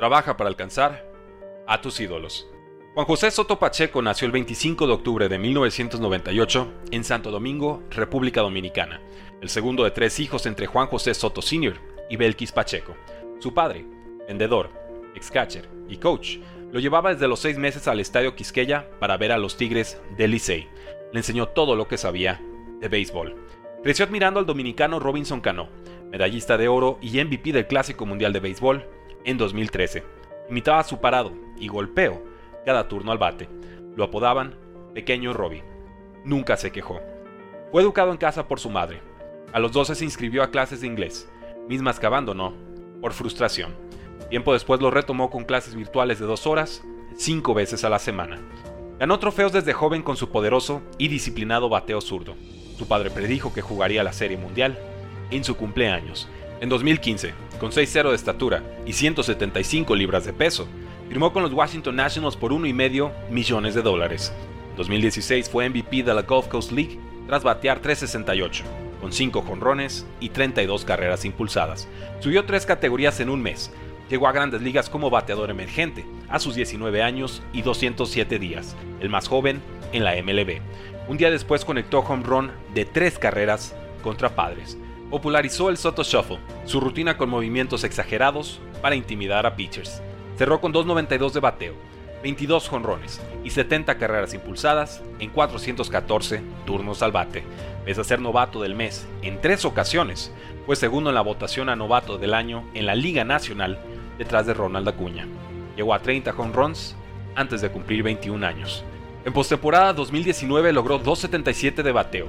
Trabaja para alcanzar a tus ídolos. Juan José Soto Pacheco nació el 25 de octubre de 1998 en Santo Domingo, República Dominicana, el segundo de tres hijos entre Juan José Soto Sr. y Belkis Pacheco. Su padre, vendedor, ex-catcher y coach, lo llevaba desde los seis meses al Estadio Quisqueya para ver a los Tigres del Licey. Le enseñó todo lo que sabía de béisbol. Creció admirando al dominicano Robinson Cano, medallista de oro y MVP del Clásico Mundial de Béisbol en 2013. Imitaba su parado y golpeo cada turno al bate. Lo apodaban Pequeño Robbie. Nunca se quejó. Fue educado en casa por su madre. A los 12 se inscribió a clases de inglés, mismas que abandonó por frustración. Tiempo después lo retomó con clases virtuales de dos horas, cinco veces a la semana. Ganó trofeos desde joven con su poderoso y disciplinado bateo zurdo. Su padre predijo que jugaría la Serie Mundial en su cumpleaños. En 2015, con 6'0 de estatura y 175 libras de peso, Firmó con los Washington Nationals por 1,5 millones de dólares. En 2016 fue MVP de la Gulf Coast League tras batear 368, con 5 jonrones y 32 carreras impulsadas. Subió 3 categorías en un mes. Llegó a grandes ligas como bateador emergente a sus 19 años y 207 días, el más joven en la MLB. Un día después conectó home run de 3 carreras contra Padres. Popularizó el Soto Shuffle, su rutina con movimientos exagerados para intimidar a pitchers. Cerró con 2.92 de bateo, 22 jonrones y 70 carreras impulsadas en 414 turnos al bate. Pese a ser novato del mes en tres ocasiones, fue segundo en la votación a novato del año en la Liga Nacional detrás de Ronald Acuña. Llegó a 30 jonrones antes de cumplir 21 años. En postemporada 2019 logró 2.77 de bateo,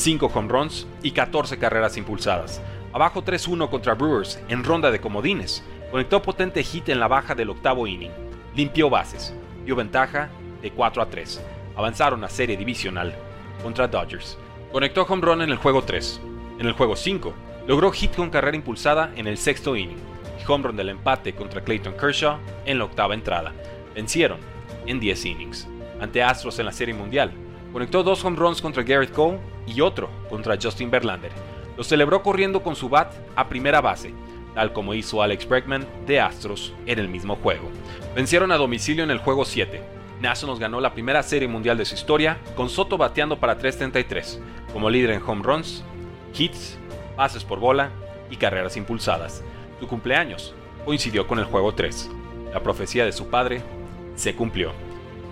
5 jonrones y 14 carreras impulsadas. Abajo 3-1 contra Brewers en ronda de comodines, Conectó potente hit en la baja del octavo inning. Limpió bases. Dio ventaja de 4 a 3. Avanzaron a serie divisional contra Dodgers. Conectó home run en el juego 3. En el juego 5, logró hit con carrera impulsada en el sexto inning y home run del empate contra Clayton Kershaw en la octava entrada. Vencieron en 10 innings. Ante Astros en la Serie Mundial, conectó dos home runs contra Garrett Cole y otro contra Justin Verlander. Lo celebró corriendo con su bat a primera base tal como hizo Alex Bregman de Astros en el mismo juego. Vencieron a domicilio en el juego 7. Nationals ganó la primera serie mundial de su historia, con Soto bateando para 333, como líder en home runs, hits, pases por bola y carreras impulsadas. Su cumpleaños coincidió con el juego 3. La profecía de su padre se cumplió.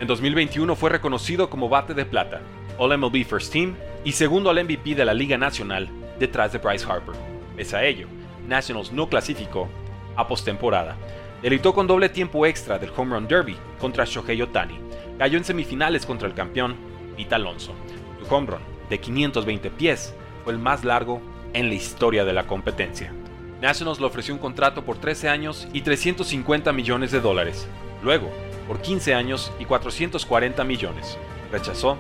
En 2021 fue reconocido como bate de plata, All MLB First Team y segundo al MVP de la Liga Nacional detrás de Bryce Harper. Pese a ello, Nationals no clasificó a postemporada. Delitó con doble tiempo extra del Home Run Derby contra Shohei Otani. Cayó en semifinales contra el campeón Pete Alonso. Su home run de 520 pies fue el más largo en la historia de la competencia. Nationals le ofreció un contrato por 13 años y 350 millones de dólares. Luego, por 15 años y 440 millones. Rechazó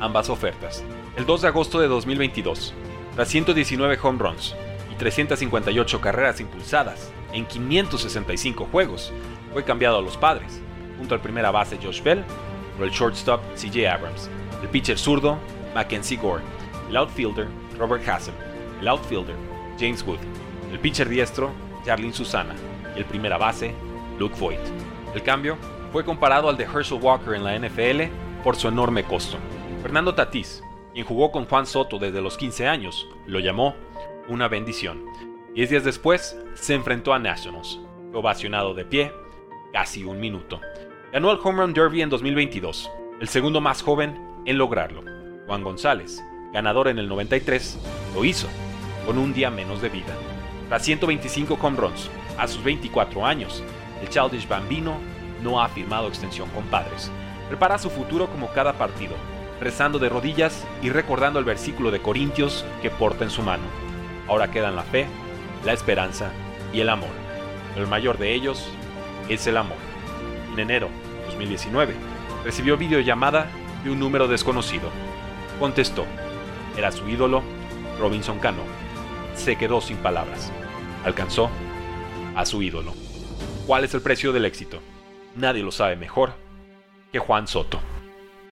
ambas ofertas. El 2 de agosto de 2022, tras 119 home runs, 358 carreras impulsadas en 565 juegos, fue cambiado a los padres, junto al primera base Josh Bell, por el shortstop CJ Abrams, el pitcher zurdo Mackenzie Gore, el outfielder Robert Hassel, el outfielder James Wood, el pitcher diestro Jarlin Susana y el primera base Luke Voigt. El cambio fue comparado al de Herschel Walker en la NFL por su enorme costo. Fernando Tatís, quien jugó con Juan Soto desde los 15 años, lo llamó una bendición. Diez días después, se enfrentó a Nationals. Ovacionado de pie, casi un minuto. Ganó el Home Run Derby en 2022, el segundo más joven en lograrlo. Juan González, ganador en el 93, lo hizo con un día menos de vida. Tras 125 home runs, a sus 24 años, el Childish Bambino no ha firmado extensión con padres. Prepara su futuro como cada partido, rezando de rodillas y recordando el versículo de Corintios que porta en su mano. Ahora quedan la fe, la esperanza y el amor. El mayor de ellos es el amor. En enero de 2019 recibió videollamada de un número desconocido. Contestó. Era su ídolo, Robinson Cano. Se quedó sin palabras. Alcanzó a su ídolo. ¿Cuál es el precio del éxito? Nadie lo sabe mejor que Juan Soto.